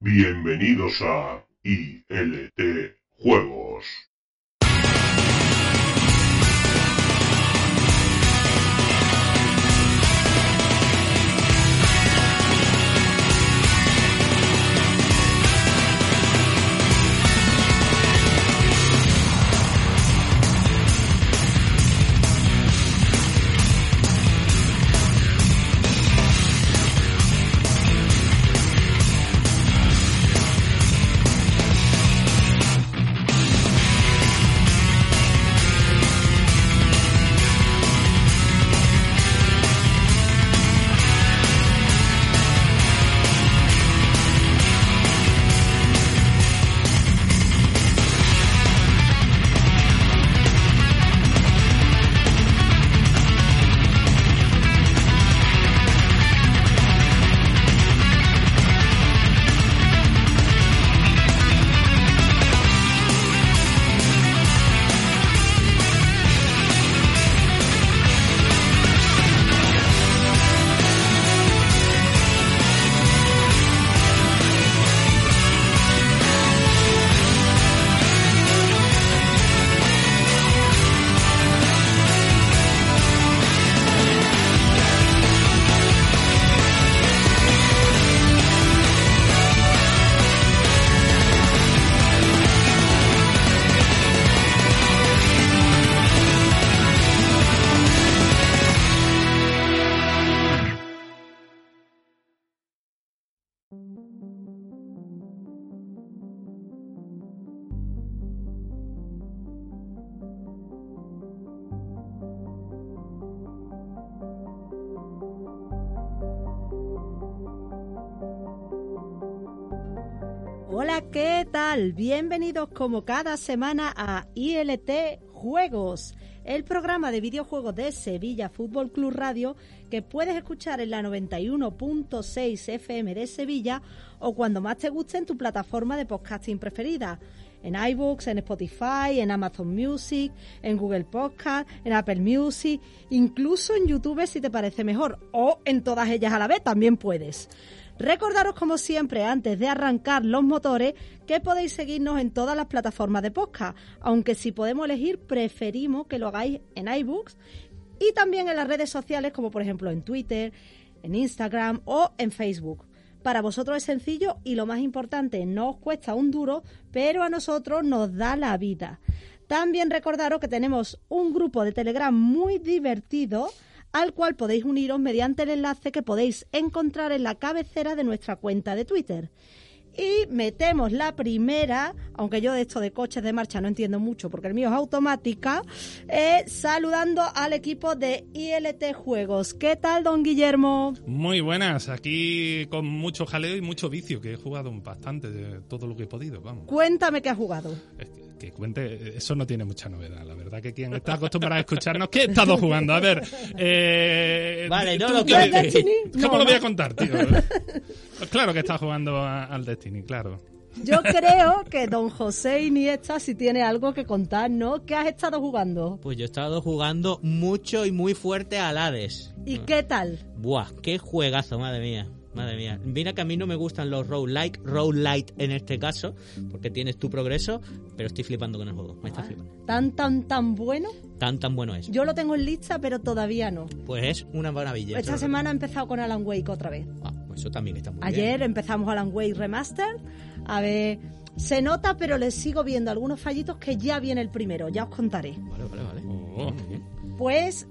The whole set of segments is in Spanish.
Bienvenidos a ILT Juegos. ¿Qué tal? Bienvenidos como cada semana a ILT Juegos, el programa de videojuegos de Sevilla Fútbol Club Radio que puedes escuchar en la 91.6 FM de Sevilla o cuando más te guste en tu plataforma de podcasting preferida. En iBooks, en Spotify, en Amazon Music, en Google Podcast, en Apple Music, incluso en YouTube si te parece mejor, o en todas ellas a la vez también puedes. Recordaros como siempre, antes de arrancar los motores, que podéis seguirnos en todas las plataformas de podcast, aunque si podemos elegir, preferimos que lo hagáis en iBooks y también en las redes sociales como por ejemplo en Twitter, en Instagram o en Facebook. Para vosotros es sencillo y lo más importante, no os cuesta un duro, pero a nosotros nos da la vida. También recordaros que tenemos un grupo de Telegram muy divertido al cual podéis uniros mediante el enlace que podéis encontrar en la cabecera de nuestra cuenta de Twitter. Y metemos la primera, aunque yo de esto de coches de marcha no entiendo mucho porque el mío es automática, eh, saludando al equipo de ILT Juegos. ¿Qué tal, don Guillermo? Muy buenas, aquí con mucho jaleo y mucho vicio, que he jugado bastante de todo lo que he podido, vamos. Cuéntame qué has jugado. Que, que cuente, eso no tiene mucha novedad, la verdad que quien está acostumbrado a escucharnos, ¿qué he estado jugando? A ver, eh, Vale, no ¿tú lo. Destiny? ¿Cómo No, lo voy a ¿no? contar, tío? Pues claro que está jugando a- al Destiny, claro. Yo creo que don José Iniesta si tiene algo que contarnos. ¿Qué has estado jugando? Pues yo he estado jugando mucho y muy fuerte al Hades. ¿Y qué tal? Buah, qué juegazo, madre mía. Madre mía. Mira que a mí no me gustan los roguelike, roguelite en este caso, porque tienes tu progreso, pero estoy flipando con el juego. Me está flipando. ¿Tan, tan, tan bueno? Tan, tan bueno es. Yo lo tengo en lista, pero todavía no. Pues es una maravilla. Esta semana he empezado con Alan Wake otra vez. Ah, pues eso también está muy Ayer bien. empezamos Alan Wake Remaster. A ver, se nota, pero le sigo viendo algunos fallitos que ya viene el primero. Ya os contaré. Vale, vale, vale. Oh. Pues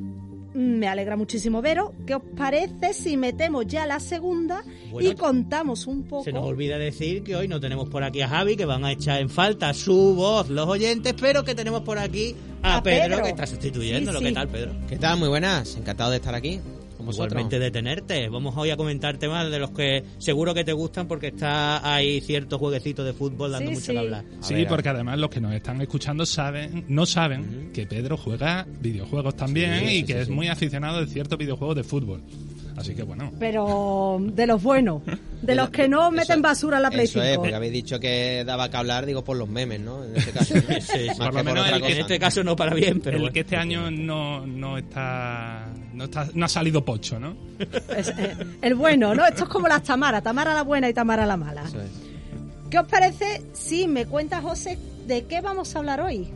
me alegra muchísimo veros. ¿Qué os parece si metemos ya la segunda Bueno, y contamos un poco? Se nos olvida decir que hoy no tenemos por aquí a Javi, que van a echar en falta su voz los oyentes, pero que tenemos por aquí a, A Pedro, Pedro. que está sustituyéndolo. Sí, ¿Qué tal, Pedro? ¿Qué tal? Muy buenas. Encantado de estar aquí vosotros. Igualmente de tenerte. Vamos hoy a comentar temas de los que seguro que te gustan porque está ahí cierto jueguecito de fútbol dando Sí, mucho sí. que hablar. A Sí, ver, porque además los que nos están escuchando saben, no saben que Pedro juega videojuegos también Sí, y sí, que sí, es sí. muy aficionado de ciertos videojuegos de fútbol. Así que bueno. Pero de los buenos. De los que no meten Eso- basura en la Play Eso es, 5. porque habéis dicho que daba que hablar, digo, por los memes, ¿no? En este caso. Sí, Por que lo menos el que En este caso no para bien, pero el bueno. que este año no, no está no está no ha salido pocho, ¿no? Es, eh, el bueno, ¿no? Esto es como las Tamara. Tamara la buena y Tamara la mala. Eso es. ¿Qué os parece si me cuenta José de qué vamos a hablar hoy?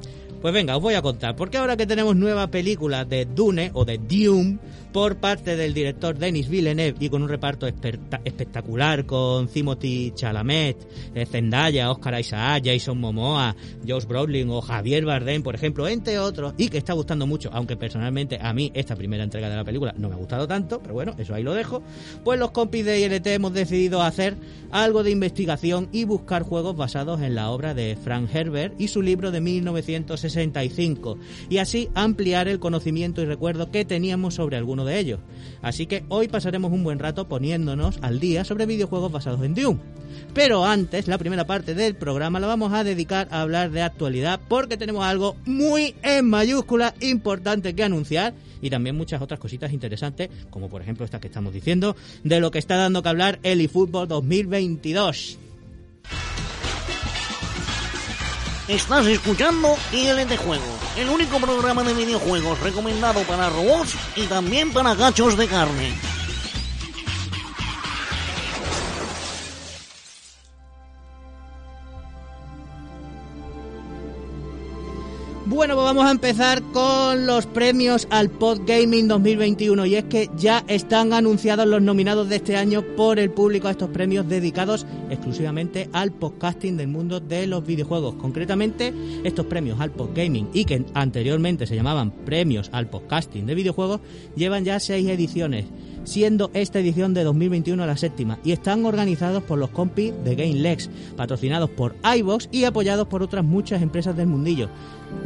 Pues venga, os voy a contar, porque ahora que tenemos nueva película de Dune o de Dune por parte del director Denis Villeneuve y con un reparto espectacular con Timothy Chalamet, eh, Zendaya, Oscar Isaac, Jason Momoa, Josh Brolin o Javier Bardem, por ejemplo, entre otros, y que está gustando mucho, aunque personalmente a mí esta primera entrega de la película no me ha gustado tanto, pero bueno, eso ahí lo dejo, pues los compis de ILT hemos decidido hacer algo de investigación y buscar juegos basados en la obra de Frank Herbert y su libro de 1965 y así ampliar el conocimiento y recuerdo que teníamos sobre de ellos. Así que hoy pasaremos un buen rato poniéndonos al día sobre videojuegos basados en Dune. Pero antes, la primera parte del programa la vamos a dedicar a hablar de actualidad porque tenemos algo muy en mayúscula importante que anunciar y también muchas otras cositas interesantes, como por ejemplo esta que estamos diciendo, de lo que está dando que hablar el eFootball 2022. Estás escuchando ILT Juegos, el único programa de videojuegos recomendado para robots y también para gachos de carne. Bueno, pues vamos a empezar con los premios al Pod Gaming 2021 y es que ya están anunciados los nominados de este año por el público a estos premios dedicados exclusivamente al podcasting del mundo de los videojuegos. Concretamente, estos premios al Pod Gaming y que anteriormente se llamaban premios al podcasting de videojuegos llevan ya seis ediciones siendo esta edición de 2021 la séptima y están organizados por los compis de GameLex, patrocinados por iVox y apoyados por otras muchas empresas del mundillo.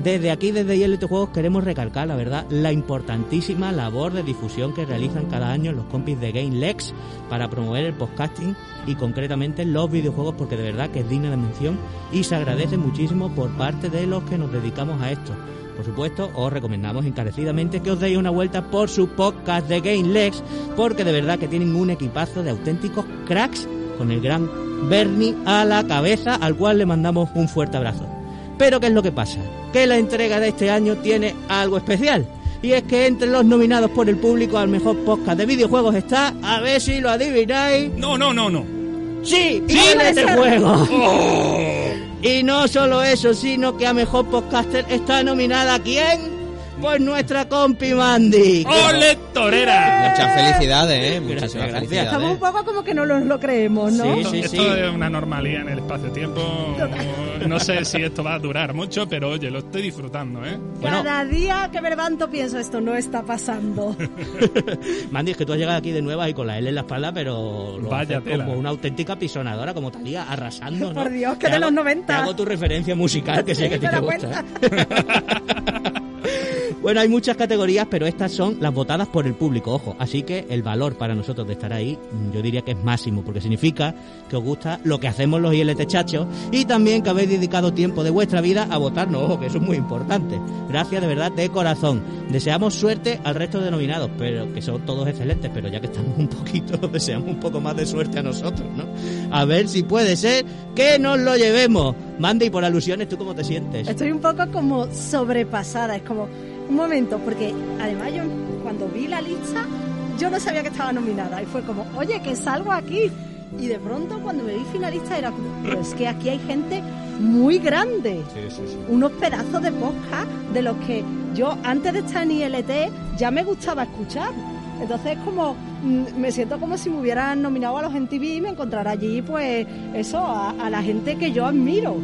Desde aquí, desde ILT Juegos, queremos recalcar, la verdad, la importantísima labor de difusión que realizan cada año los compis de GameLex para promover el podcasting y concretamente los videojuegos, porque de verdad que es digna de mención y se agradece muchísimo por parte de los que nos dedicamos a esto. Por supuesto, os recomendamos encarecidamente que os deis una vuelta por su podcast de GameLex, porque de verdad que tienen un equipazo de auténticos cracks con el gran Bernie a la cabeza, al cual le mandamos un fuerte abrazo. Pero ¿qué es lo que pasa? Que la entrega de este año tiene algo especial. Y es que entre los nominados por el público al mejor podcast de videojuegos está, a ver si lo adivináis, No, no, no, no. ¡Sí! ¿Sí? ¡ILT Juegos! Y no solo eso, sino que a mejor podcaster está nominada ¿quién? Pues nuestra compi Mandy. ¡Ole, torera! Muchas felicidades, ¿eh? Muchísimas Gracias, gracias. felicidades. Estamos un poco como que no nos lo creemos, ¿no? Sí, Esto, sí, esto sí. es una normalidad en el espacio-tiempo. No sé si esto va a durar mucho, pero oye, lo estoy disfrutando, ¿eh? Bueno. Cada día que me levanto pienso, esto no está pasando. Mandy, es que tú has llegado aquí de nueva y con la L en la espalda, pero lo Vaya como una auténtica pisonadora, como Talía, arrasando, ¿no? Por Dios, que Te de hago- los 90. Te hago tu referencia musical, que sé que a ti Me te da gusta. Bueno, hay muchas categorías, pero estas son las votadas por el público, ojo. Así que el valor para nosotros de estar ahí, yo diría que es máximo, porque significa que os gusta lo que hacemos los ILT chachos y también que habéis dedicado tiempo de vuestra vida a votarnos, ojo, que eso es muy importante. Gracias de verdad de corazón. Deseamos suerte al resto de nominados, pero que son todos excelentes, pero ya que estamos un poquito, deseamos un poco más de suerte a nosotros, ¿no? A ver si puede ser que nos lo llevemos. Mandy, por alusiones, ¿tú cómo te sientes? Estoy un poco como sobrepasada, es como un momento, porque además yo cuando vi la lista, yo no sabía que estaba nominada y fue como, oye, que salgo aquí. Y de pronto cuando me vi finalista era como, pero es que aquí hay gente muy grande, unos pedazos de podcast de los que yo antes de estar en ILT ya me gustaba escuchar. Entonces es como, mm, me siento como si me hubieran nominado a los MTV y me encontrara allí, pues eso, a, a la gente que yo admiro.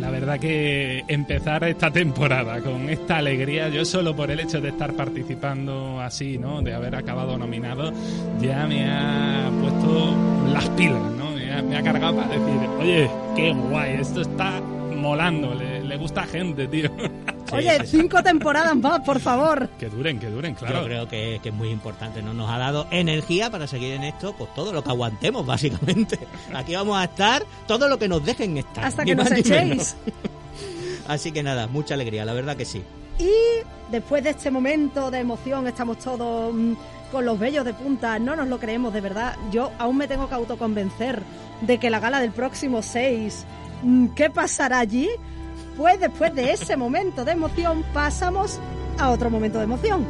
La verdad que empezar esta temporada con esta alegría, yo solo por el hecho de estar participando así, ¿no? De haber acabado nominado, ya me ha puesto las pilas, ¿no? Me ha, cargado para decir, oye, qué guay, esto está molando, le, le gusta a gente, tío. Oye, cinco temporadas más, por favor. que duren, que duren, claro. Yo creo que, que es muy importante, ¿no? Nos ha dado energía para seguir en esto, pues todo lo que aguantemos, básicamente. Aquí vamos a estar todo lo que nos dejen estar. Hasta que nos echéis. Así que nada, mucha alegría, la verdad que sí. Y después de este momento de emoción, estamos todos mm, con los vellos de punta. No nos lo creemos, de verdad. Yo aún me tengo que autoconvencer de que la gala del próximo 6, mm, ¿qué pasará allí? Pues después de ese momento de emoción, pasamos a otro momento de emoción.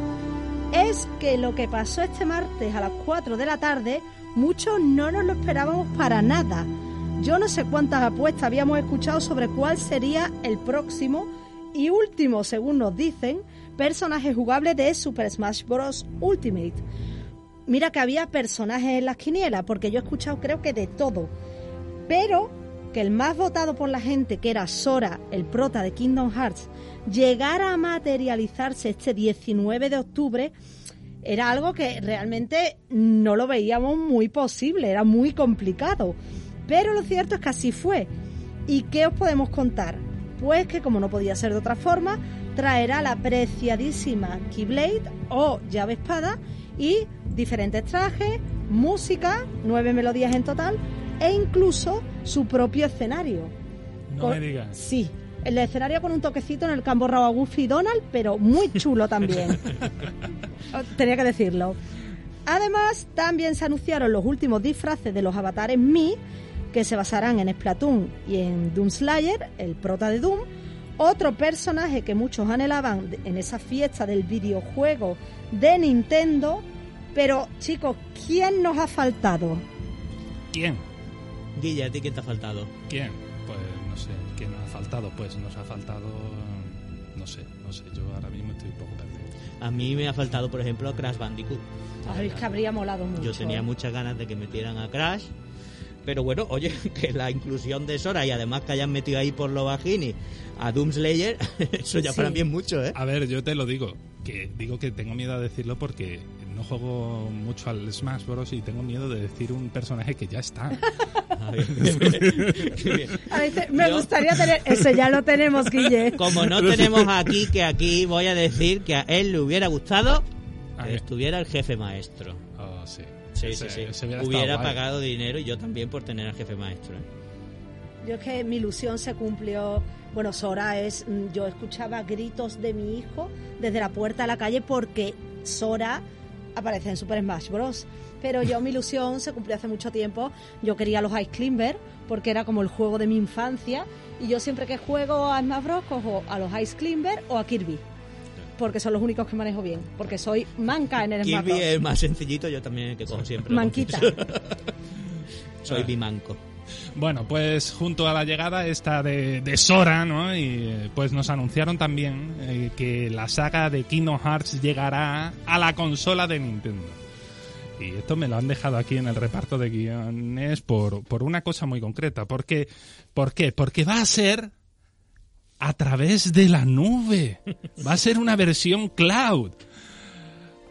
Es que lo que pasó este martes a las 4 de la tarde, muchos no nos lo esperábamos para nada. yo no sé cuántas apuestas habíamos escuchado sobre cuál sería el próximo y último, según nos dicen, personaje jugable de Super Smash Bros. Ultimate. Mira que había personajes en las quinielas, porque yo he escuchado creo que de todo. Pero que el más votado por la gente, que era Sora, el prota de Kingdom Hearts, llegara a materializarse este 19 de octubre, era algo que realmente no lo veíamos muy posible, era muy complicado. Pero lo cierto es que así fue. ¿Y qué os podemos contar? Pues que como no podía ser de otra forma, traerá la apreciadísima Keyblade o llave espada y diferentes trajes, música, nueve melodías en total e incluso su propio escenario. No Con- me digas. Sí, el escenario con un toquecito en el campo a Goofy y Donald, pero muy chulo también. Tenía que decirlo. Además, también se anunciaron los últimos disfraces de los avatares Mi, que se basarán en Splatoon y en Doomslayer, el prota de Doom. Otro personaje que muchos anhelaban en esa fiesta del videojuego de Nintendo. Pero, chicos, ¿quién nos ha faltado? ¿Quién? Guille, ¿a ti quién te ha faltado? ¿Quién? Pues no sé. ¿Quién nos ha faltado? Pues nos ha faltado... No sé, no sé. Yo ahora mismo estoy un poco perdido. A mí me ha faltado, por ejemplo, Crash Bandicoot. Ay, es que habría molado mucho. Yo tenía muchas ganas de que metieran a Crash. Pero bueno, oye, que la inclusión de Sora y además que hayan metido ahí por lo bajini a Doomslayer, eso ya Sí. para mí es mucho, ¿eh? A ver, yo te lo digo. Que digo que tengo miedo a decirlo porque no juego mucho al Smash Bros. y tengo miedo de decir un personaje que ya está. A ver, qué bien. A veces me Yo- gustaría tener... Eso ya lo tenemos, Guille. Como no tenemos aquí, que aquí voy a decir que a él le hubiera gustado que estuviera el jefe maestro. Oh, sí. Sí, Ese- sí, hubiera Hubiera, estado guay. pagado dinero y yo también por tener al jefe maestro. ¿eh? Yo es que mi ilusión se cumplió. Bueno, Sora es. mm, Yo escuchaba gritos de mi hijo desde la puerta de la calle porque Sora aparece en Super Smash Bros. Pero yo mi ilusión se cumplió hace mucho tiempo. Yo quería los Ice Climber porque era como el juego de mi infancia. Y yo siempre que juego a Smash Bros. cojo a los Ice Climber o a Kirby. Porque son los únicos que manejo bien. Porque soy manca en el Smash Kirby Bros. es más sencillito, yo también que cojo siempre. Manquita. Soy bimanco. Bueno, pues junto a la llegada esta de, Sora, ¿no? Y pues nos anunciaron también eh, que la saga de Kingdom Hearts llegará a la consola de Nintendo. Y esto me lo han dejado aquí en el reparto de guiones por, por una cosa muy concreta. Porque, ¿Por qué? Porque va a ser a través de la nube. Va a ser una versión cloud.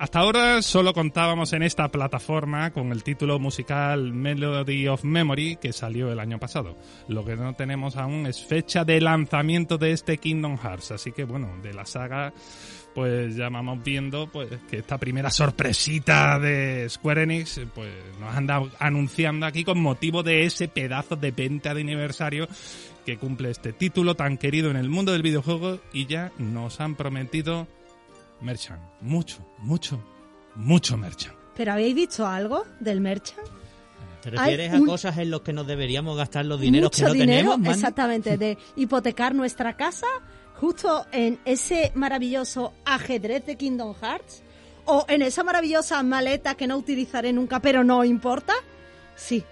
Hasta ahora solo contábamos en esta plataforma con el título musical Melody of Memory que salió el año pasado. Lo que no tenemos aún es fecha de lanzamiento de este Kingdom Hearts, así que bueno, de la saga pues ya vamos viendo pues que esta primera sorpresita de Square Enix pues nos han dado anunciando aquí con motivo de ese pedazo de venta de aniversario que cumple este título tan querido en el mundo del videojuego y ya nos han prometido merchant, mucho, mucho, mucho merchant. ¿Pero habéis visto algo del merchant? ¿Te refieres Hay a cosas en las que nos deberíamos gastar los dineros que mucho no dinero, tenemos? Mandy? exactamente, de hipotecar nuestra casa justo en ese maravilloso ajedrez de Kingdom Hearts o en esa maravillosa maleta que no utilizaré nunca, pero no importa. Sí,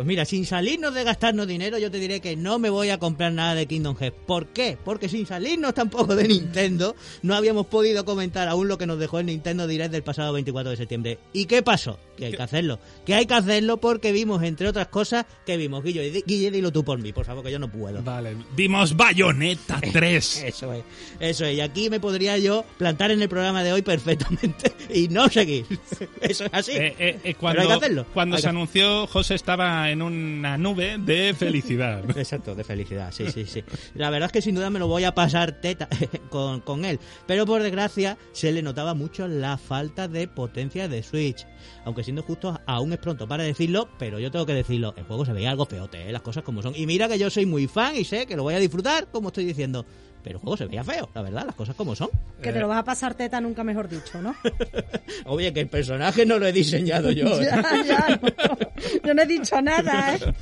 Pues mira, sin salirnos de gastarnos dinero, yo te diré que no me voy a comprar nada de Kingdom Hearts. ¿Por qué? Porque sin salirnos tampoco de Nintendo, no habíamos podido comentar aún lo que nos dejó el Nintendo Direct del pasado 24 de septiembre. ¿Y qué pasó? Que hay que hacerlo. Que hay que hacerlo porque vimos, entre otras cosas, que vimos. Guille, Guille, dilo tú por mí, por favor, que yo no puedo. Vale, vimos Bayonetta 3. Eso es, eso es. Y aquí me podría yo plantar en el programa de hoy perfectamente y no seguir. Eso es así. Eh, eh, eh, Pero cuando hay que hacerlo. cuando Hay se que- anunció, José estaba en una nube de felicidad. Exacto, de felicidad, sí, sí, sí. La verdad es que sin duda me lo voy a pasar teta con, con él. Pero por desgracia se le notaba mucho la falta de potencia de Switch. Aunque siendo justos, aún es pronto para decirlo, pero yo tengo que decirlo. El juego se veía algo feote, ¿eh? las cosas como son. Y mira que yo soy muy fan y sé que lo voy a disfrutar, como estoy diciendo. Pero el juego se veía feo, la verdad, las cosas como son. que te lo vas a pasar teta nunca mejor dicho, ¿no? Oye, que el personaje no lo he diseñado yo. ¿eh? ya, ya, no. Yo no he dicho nada, ¿eh?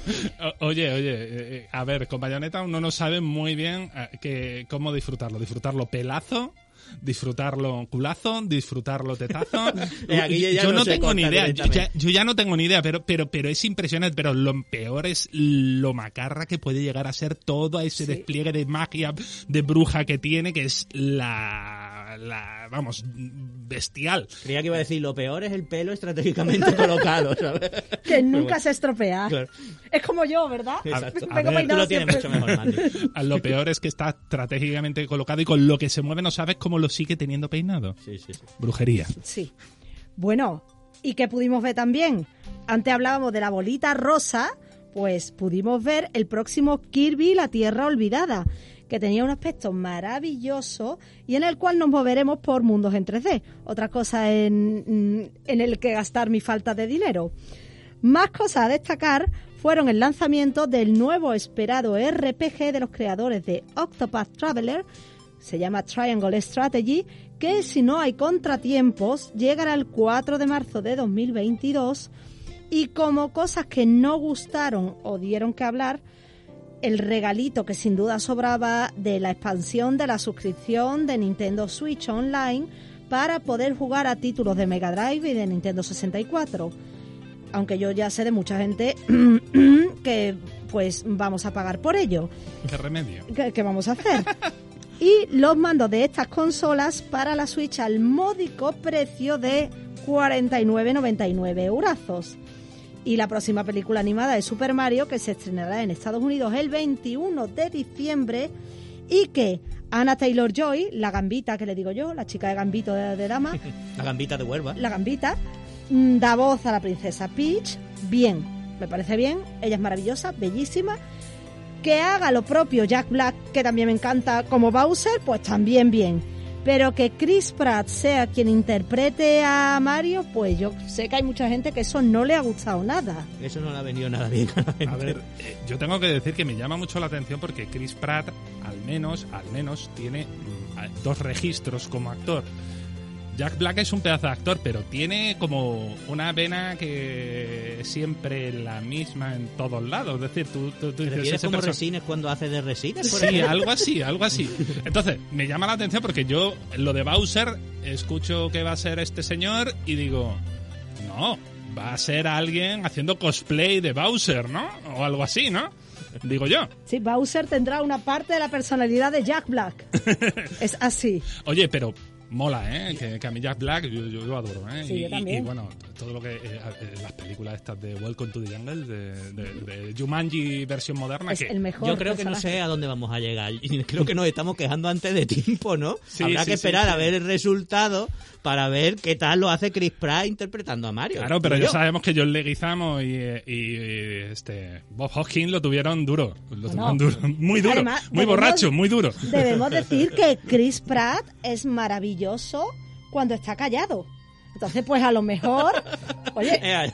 O- Oye, oye, eh, eh, a ver, con Bayonetta uno no sabe muy bien eh, que, cómo disfrutarlo. Disfrutarlo pelazo disfrutarlo culazo, disfrutarlo tetazo. Eh, aquí ya yo no tengo ni idea, yo ya, yo ya no tengo ni idea, pero, pero, pero es impresionante. Pero lo peor es lo macarra que puede llegar a ser todo ese Sí. despliegue de magia, de bruja que tiene, que es la, la vamos, bestial. Creía que iba a decir, lo peor es el pelo estratégicamente colocado, ¿sabes? Que nunca bueno. se estropea. Claro. Es como yo, ¿verdad? Exacto. A ver, Tú tienes mucho mejor, Lo peor es que está estratégicamente colocado y con lo que se mueve no sabes cómo lo sigue teniendo peinado. Sí, sí, sí. Brujería. Sí. Bueno, ¿y qué pudimos ver también? Antes hablábamos de la bolita rosa, pues pudimos ver el próximo Kirby La Tierra Olvidada, que tenía un aspecto maravilloso y en el cual nos moveremos por mundos en 3D. Otra cosa en, en el que gastar mi falta de dinero. Más cosas a destacar fueron el lanzamiento del nuevo esperado RPG de los creadores de Octopath Traveler, se llama Triangle Strategy, que si no hay contratiempos llegará el 4 de marzo de 2022 y como cosas que no gustaron o dieron que hablar, el regalito que sin duda sobraba de la expansión de la suscripción de Nintendo Switch Online para poder jugar a títulos de Mega Drive y de Nintendo 64 aunque yo ya sé de mucha gente que pues vamos a pagar por ello. ¿Qué remedio? ¿Qué, qué vamos a hacer? Y los mandos de estas consolas para la Switch al módico precio de 49,99 eurazos. Y la próxima película animada de Super Mario que se estrenará en Estados Unidos el 21 de diciembre y que Anna Taylor Joy, la gambita que le digo yo, la chica de gambito de, de dama, La gambita de Huelva. la gambita, mm, da voz a la princesa Peach, bien, me parece bien, ella es maravillosa, bellísima. Que haga lo propio Jack Black, que también me encanta como Bowser, pues también bien. Pero que Chris Pratt sea quien interprete a Mario, pues yo sé que hay mucha gente que eso no le ha gustado nada. Eso no le ha venido nada bien a la gente. A ver, eh, yo tengo que decir que me llama mucho la atención porque Chris Pratt, al menos, al menos, tiene mm, dos registros como actor. Jack Black es un pedazo de actor, pero tiene como una vena que es siempre la misma en todos lados. Es decir, tú, tú, tú ¿Te dices, ese como Resines cuando hace de Resines? por Sí, ejemplo? algo así, algo así. Entonces, me llama la atención porque yo, lo de Bowser, escucho que va a ser este señor y digo, no, va a ser alguien haciendo cosplay de Bowser, ¿no? O algo así, ¿no? Digo yo. Sí, Bowser tendrá una parte de la personalidad de Jack Black. es así. Oye, pero mola, ¿eh? Que, que a mí Jack Black yo, yo lo adoro, ¿eh? Sí, y, yo y- también. y bueno, todo lo que... eh, eh, las películas estas de Welcome to the Jungle, de, de, de Jumanji versión moderna, Es que... el mejor. Yo creo que no sé a dónde vamos a llegar. Y creo que nos estamos quejando antes de tiempo, ¿no? Sí, Habrá sí, que esperar sí. a ver el resultado para ver qué tal lo hace Chris Pratt interpretando a Mario. Claro, pero Digo ya yo. sabemos que John Leguizamo y, eh, y, y, este Bob Hoskins lo tuvieron duro. Lo Bueno, tuvieron duro. Muy duro. además, muy debemos- borracho, muy duro. Debemos decir que Chris Pratt es maravilloso cuando está callado. Entonces, pues a lo mejor, oye,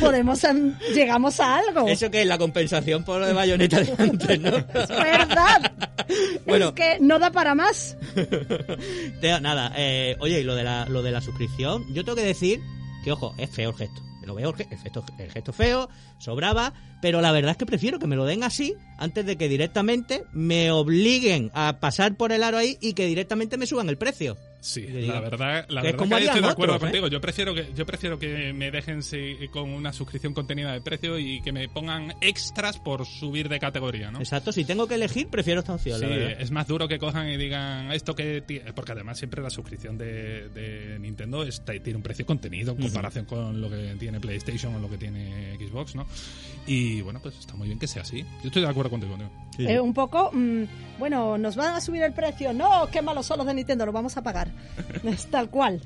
podemos em, llegamos a algo. Eso que es la compensación por lo de bayoneta de antes, ¿no? Es verdad. Bueno. Es que no da para más. Te- Nada, eh, oye, y lo de, la, lo de la suscripción, yo tengo que decir que, ojo, es feo el gesto. Lo veo, el gesto, el gesto feo, sobraba, pero la verdad es que prefiero que me lo den así antes de que directamente me obliguen a pasar por el aro ahí y que directamente me suban el precio. Sí, la verdad, la verdad como que estoy de acuerdo otros, ¿eh? contigo. Yo prefiero que yo prefiero que me dejen sí, con una suscripción contenida de precio y que me pongan extras por subir de categoría, ¿no? Exacto, si tengo que elegir, prefiero esta opción, Sí, la es más duro que cojan y digan esto que... Porque además siempre la suscripción de, de Nintendo está- tiene un precio contenido en comparación con lo que tiene PlayStation o lo que tiene Xbox, ¿no? Y bueno, pues está muy bien que sea así. Yo estoy de acuerdo contigo. Sí, sí. Es un poco, mm, bueno, nos van a subir el precio. No, qué malos son los de Nintendo, lo vamos a pagar. Es tal cual.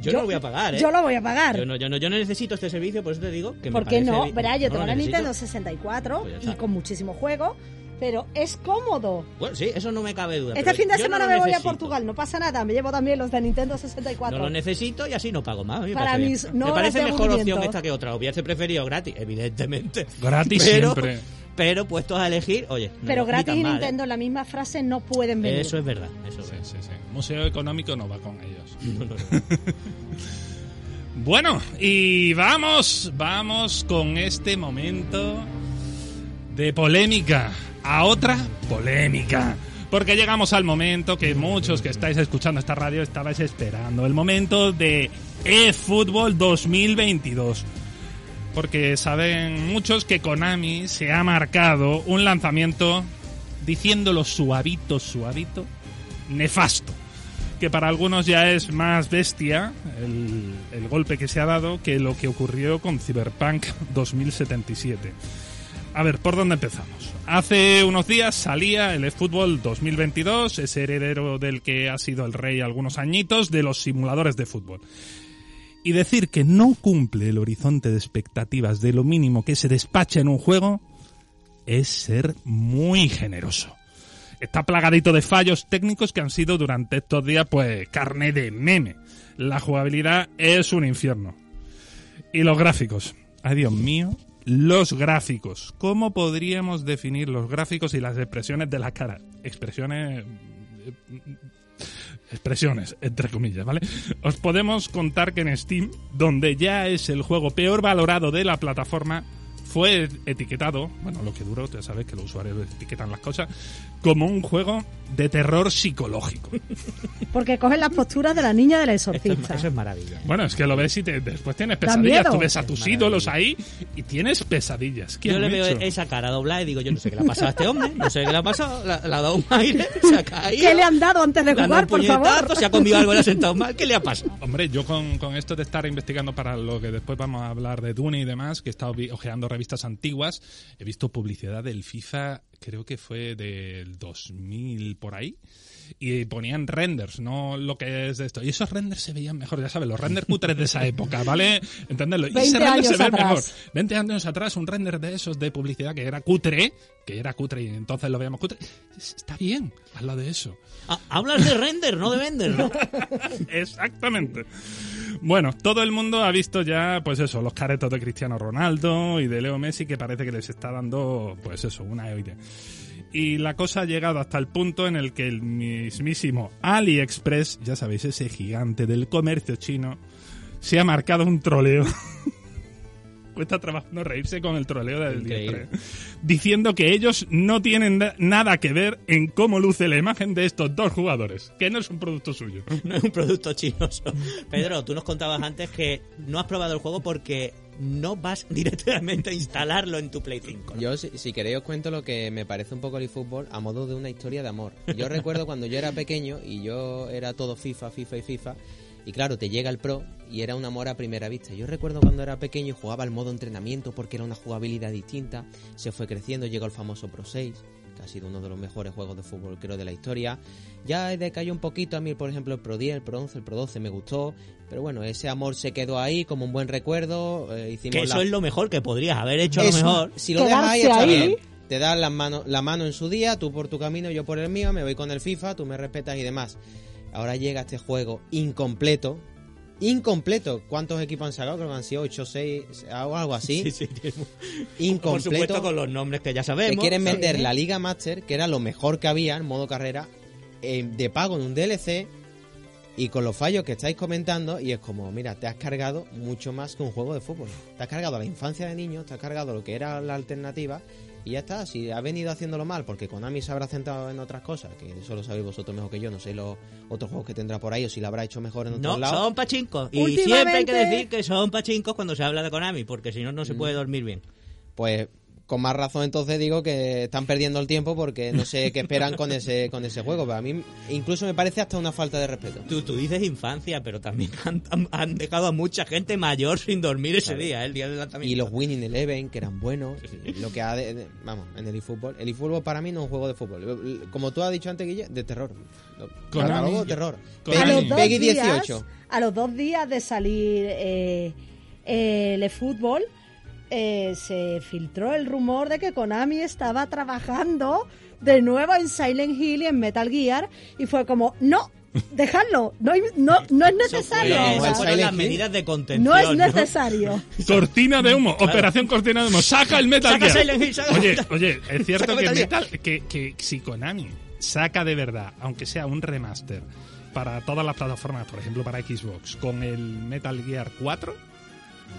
yo, no lo voy a pagar, ¿eh? Yo lo voy a pagar. Yo no, yo, no, yo no necesito este servicio, por eso te digo que me ¿Por qué no? Verá, yo No tengo la. Nintendo 64 Pues y con muchísimos juegos, pero es cómodo. Bueno, sí, eso no me cabe duda. Este fin de yo semana no lo me voy a necesito. Portugal, no pasa nada, me llevo también los de Nintendo No 64. lo necesito y así no pago más. me Para parece mis no me parece mejor opción esta que otra. Hubiese preferido gratis, evidentemente. Gratis pero, siempre. Pero puestos a elegir, oye. no, pero gratis y mal, ¿eh? Nintendo en la misma frase no pueden venir. Eso es verdad. Eso es Sí, verdad. sí, sí. Museo económico no va con ellos. No, no, no. Bueno, y vamos, vamos con este momento de polémica a otra polémica. Porque llegamos al momento que muchos que estáis escuchando esta radio estabais esperando. El momento de eFootball 2022. Porque saben muchos que Konami se ha marcado un lanzamiento diciéndolo suavito, suavito, nefasto. Que para algunos ya es más bestia el, el golpe que se ha dado que lo que ocurrió con Cyberpunk 2077. A ver, ¿por dónde empezamos? Hace unos días salía el eFootball 2022, ese heredero del que ha sido el rey algunos añitos de los simuladores de fútbol. Y decir que no cumple el horizonte de expectativas de lo mínimo que se despacha en un juego es ser muy generoso. Está plagadito de fallos técnicos que han sido durante estos días pues carne de meme. La jugabilidad es un infierno. Y los gráficos. Ay Dios mío, los gráficos. ¿Cómo podríamos definir los gráficos y las expresiones de la cara? Expresiones... Expresiones, entre comillas, ¿vale? Os podemos contar que en Steam, donde ya es el juego peor valorado de la plataforma, fue etiquetado, bueno, lo que duró, ya sabes que los usuarios etiquetan las cosas, como un juego de terror psicológico. Porque cogen las posturas de la niña del Eso es, exorcista. eso es maravilla. Bueno, es que lo ves y te- después tienes pesadillas. Tú ves a tus ídolos ahí y tienes pesadillas. ¿Qué Yo le veo hecho? esa cara doblada y digo, yo no sé qué le ha pasado a este hombre, no sé qué le ha pasado, le ha dado un aire, se ha caído. ¿Qué le han dado antes de jugar, por puñetazo, favor? se ha comido algo, le ha sentado mal, ¿qué le ha pasado? Hombre, yo con, con esto de estar investigando para lo que después vamos a hablar de Dune y demás, que he estado ojeando revistas antiguas, he visto publicidad del FIFA, creo que fue del 2000 por ahí, y ponían renders, no lo que es de esto. Y esos renders se veían mejor, ya sabes, los renders cutres de esa época, ¿vale? Entenderlo. Y 20 ese render se años ve atrás. mejor. 20 años atrás, un render de esos de publicidad que era cutre, que era cutre y entonces lo veíamos cutre. Está bien, hazlo de eso. Ah, hablas de render, no de vender, ¿no? Exactamente. Bueno, todo el mundo ha visto ya, pues eso, los caretos de Cristiano Ronaldo y de Leo Messi que parece que les está dando, pues eso, una oire. Y la cosa ha llegado hasta el punto en el que el mismísimo AliExpress, ya sabéis, ese gigante del comercio chino, se ha marcado un troleo. Cuesta trabajo no reírse con el troleo del. AliExpress. Diciendo que ellos no tienen na- nada que ver en cómo luce la imagen de estos dos jugadores, que no es un producto suyo. No es un producto chinoso. Pedro, tú nos contabas antes que no has probado el juego porque no vas directamente a instalarlo en tu Play 5. ¿no? Yo, si, si queréis, os cuento lo que me parece un poco el eFootball a modo de una historia de amor. Yo recuerdo cuando yo era pequeño y yo era todo FIFA, FIFA y FIFA. Y claro, te llega el Pro y era un amor a primera vista. Yo recuerdo cuando era pequeño y jugaba al modo entrenamiento porque era una jugabilidad distinta. Se fue creciendo, llegó el famoso Pro 6, que ha sido uno de los mejores juegos de fútbol, creo, de la historia. Ya decayó un poquito a mí, por ejemplo, el Pro 10, el Pro 11, el Pro 12 me gustó. Pero bueno, ese amor se quedó ahí como un buen recuerdo. eh, hicimos Que la- eso es lo mejor que podrías haber hecho a lo mejor. Si lo dejas ahí, está ahí. bien. Te das la mano, la mano en su día, tú por tu camino, yo por el mío, me voy con el FIFA, tú me respetas y demás. Ahora llega este juego incompleto. Incompleto. ¿Cuántos equipos han sacado? Creo que han sido 8 6 o algo así. Sí, sí, tiene- Por Incompleto. supuesto con los nombres que ya Te sabemos. quieren Sí. vender la Liga Master, que era lo mejor que había en modo carrera, eh, de pago en un DLC y con los fallos que estáis comentando. Y es como, mira, te has cargado mucho más que un juego de fútbol. Te has cargado la infancia de niños, te has cargado lo que era la alternativa. Y ya está, si ha venido haciéndolo mal, porque Konami se habrá centrado en otras cosas, que eso lo sabéis vosotros mejor que yo, no sé los otros juegos que tendrá por ahí, o si lo habrá hecho mejor en otros No, lados. son pachincos. Y Últimamente- siempre hay que decir que son pachincos cuando se habla de Konami, porque si no, no se Mm. puede dormir bien. Pues con más razón entonces digo que están perdiendo el tiempo porque no sé qué esperan con ese con ese juego. Pero a mí incluso me parece hasta una falta de respeto. Tú, tú dices infancia, pero también han, dejado a mucha gente mayor sin dormir ese día, ¿eh? el día del lanzamiento. Y los Winning Eleven, que eran buenos. Lo que ha de- de- vamos, en el eFootball. El eFootball para mí no es un juego de fútbol. Como tú has dicho antes, Guille, de terror. Catalogo de terror. Peggy, los dos Peggy días, 18. a los dos días de salir eh, eh, el fútbol, eh, se filtró el rumor de que Konami estaba trabajando de nuevo en Silent Hill y en Metal Gear y fue como no, dejadlo, no, no, no es necesario. Eso fue- las medidas de contención. no es necesario. Cortina de humo, operación cortina de humo. Saca el Metal Saca Gear. Silent Hill, saca oye, Metal- oye, es cierto saca que. Metal, que, que si Konami saca de verdad, aunque sea un remaster para todas las plataformas, por ejemplo para Xbox, con el Metal Gear 4,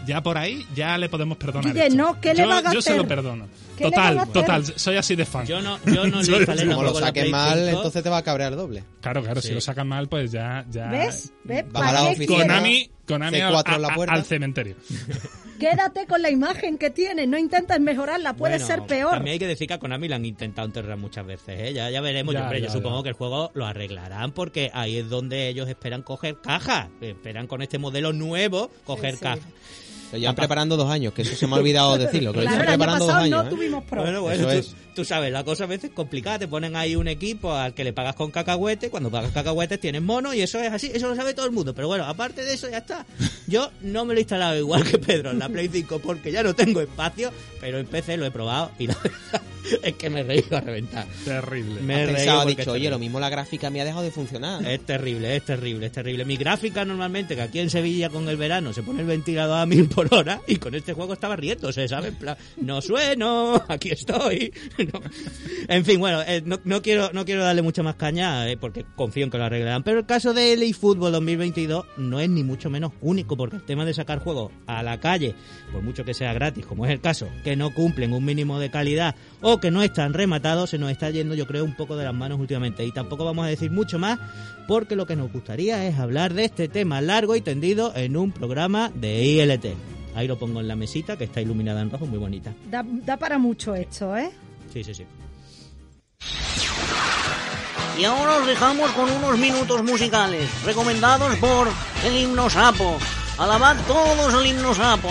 ya por ahí ya le podemos perdonar. Esto. no, ¿qué le yo, va a Yo se lo perdono. ¿Qué le Total, total, soy así de fan. Yo no, yo no le instalé Como lo saques mal, 5. entonces te va a cabrear doble. Claro, claro, si Sí. lo sacan mal, pues ya... ya ¿Ves? ¿Ves? Vamos a la ¿Para qué oficina. Konami, Konami al, C4 en la a- a- al cementerio. Quédate con la imagen que tienes, no intentes mejorarla, puede Bueno, ser peor. También hay que decir que a Konami la han intentado enterrar muchas veces, ¿eh? Ya, ya veremos. Ya, yo, hombre, yo supongo ya. que el juego lo arreglarán porque ahí es donde ellos esperan coger cajas. Esperan con este modelo nuevo coger sí. cajas. Lo llevan preparando dos años, que eso se me ha olvidado decirlo. Que lo Claro, llevan el año preparando dos años. no ¿eh? tuvimos pro. Bueno, bueno, Eso tú, es. tú sabes, la cosa a veces es complicada. Te ponen ahí un equipo al que le pagas con cacahuete. Cuando pagas cacahuetes tienes mono y eso es así. Eso lo sabe todo el mundo. Pero bueno, aparte de eso ya está. Yo no me lo he instalado igual que Pedro en la Play 5 porque ya no tengo espacio. Pero en PC lo he probado y la verdad es que me he reído a reventar. Terrible. Me he reído pensado, ha porque dicho, oye, lo mismo la gráfica me ha dejado de funcionar. Es terrible, es terrible, es terrible. Mi gráfica normalmente, que aquí en Sevilla con el verano se pone el ventilador a mil por hora y con este juego estaba riéndose, ¿sabes? No sueno, aquí estoy. No. En fin, bueno, eh, no, no quiero no quiero darle mucha más caña eh, porque confío en que lo arreglarán. Pero el caso de LA Football 2022 no es ni mucho menos único porque el tema de sacar juegos a la calle, por mucho que sea gratis, como es el caso, que no cumplen un mínimo de calidad o que no están rematados, se nos está yendo yo creo un poco de las manos últimamente. Y tampoco vamos a decir mucho más porque lo que nos gustaría es hablar de este tema largo y tendido en un programa de ILT. Ahí lo pongo en la mesita que está iluminada en rojo, muy bonita. Da, da para mucho esto, ¿eh? Sí, sí, sí. Y ahora os dejamos con unos minutos musicales recomendados por el himno sapo. Alabad todos el himno sapo.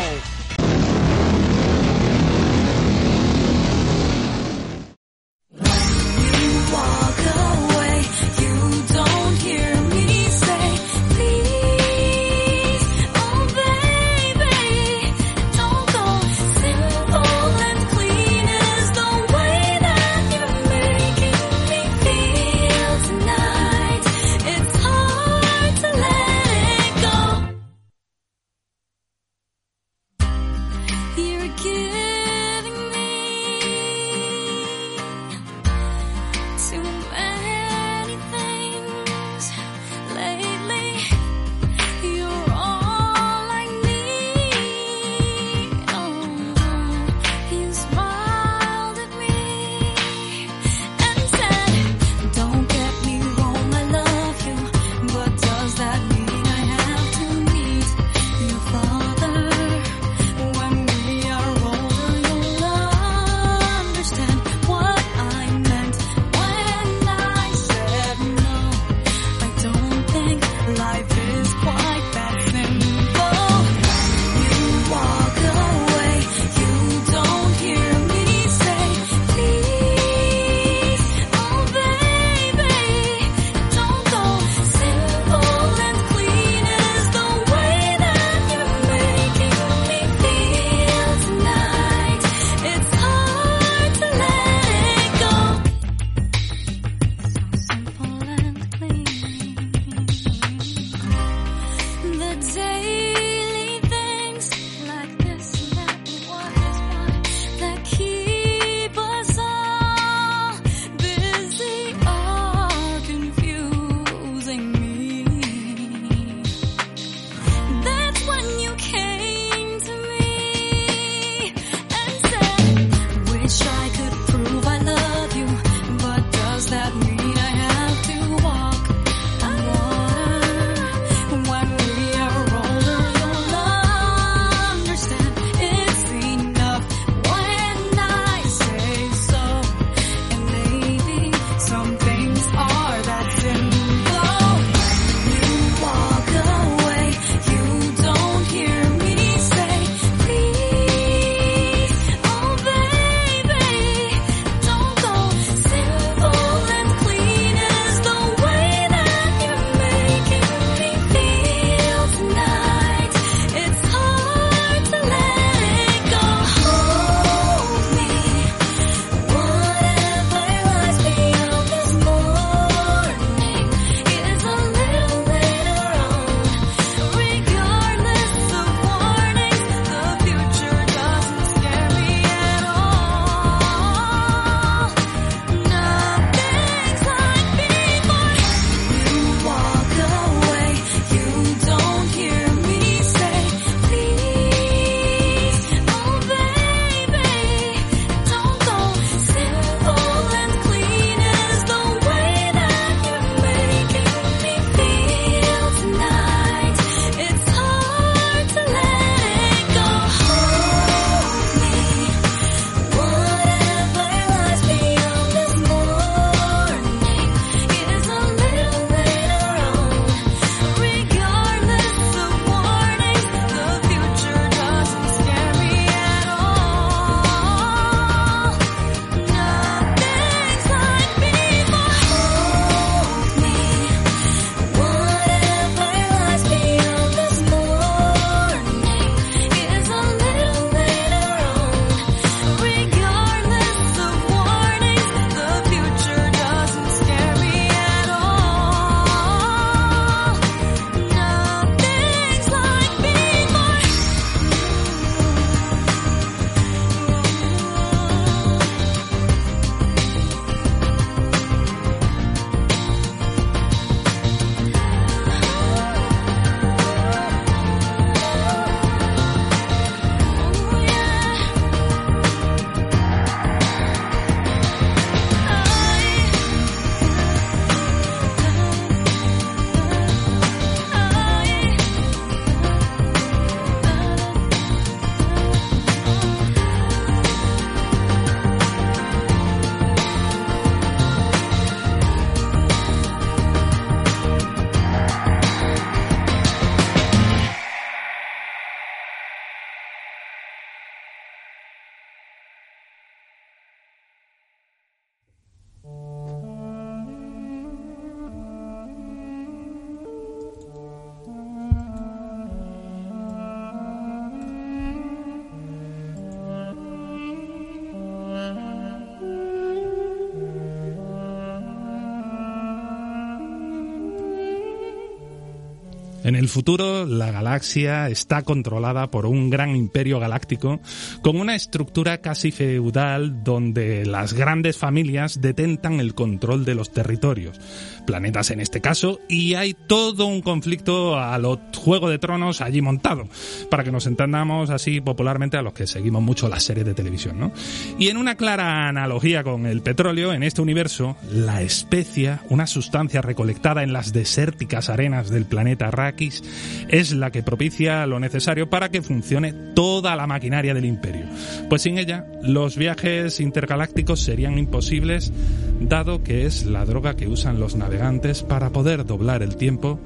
En el futuro, la galaxia está controlada por un gran imperio galáctico con una estructura casi feudal donde las grandes familias detentan el control de los territorios, planetas en este caso, y hay todo un conflicto a los Juego de Tronos allí montado, para que nos entendamos así popularmente a los que seguimos mucho las series de televisión, ¿no? Y en una clara analogía con el petróleo, en este universo, la especia, una sustancia recolectada en las desérticas arenas del planeta Arrakis, es la que propicia lo necesario para que funcione toda la maquinaria del imperio. Pues sin ella, los viajes intergalácticos serían imposibles, dado que es la droga que usan los navegantes para poder doblar el tiempo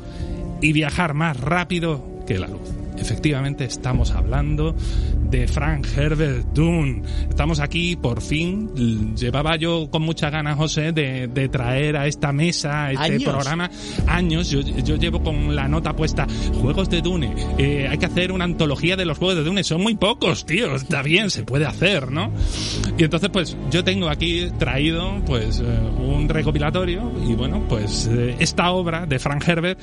y viajar más rápido que la luz. Efectivamente, estamos hablando de Frank Herbert Dune. Estamos aquí, por fin. Llevaba yo con muchas ganas, José, de, de traer a esta mesa, a este Años. programa, años. Yo, yo llevo con la nota puesta, Juegos de Dune. Eh, hay que hacer una antología de los Juegos de Dune. Son muy pocos, tío. Está bien, se puede hacer, ¿no? Y entonces, pues, yo tengo aquí traído, pues, eh, un recopilatorio y, bueno, pues, eh, esta obra de Frank Herbert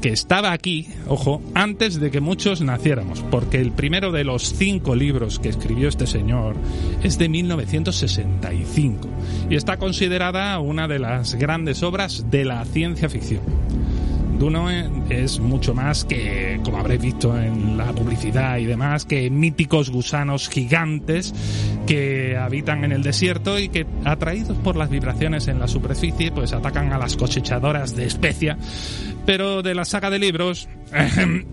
que estaba aquí, ojo, antes de que muchos naciéramos, porque el primero de los cinco libros que escribió este señor es de 1965 y está considerada una de las grandes obras de la ciencia ficción. Dune es mucho más que, como habréis visto en la publicidad y demás, que míticos gusanos gigantes que habitan en el desierto y que, atraídos por las vibraciones en la superficie, pues atacan a las cosechadoras de especia. Pero de la saga de libros,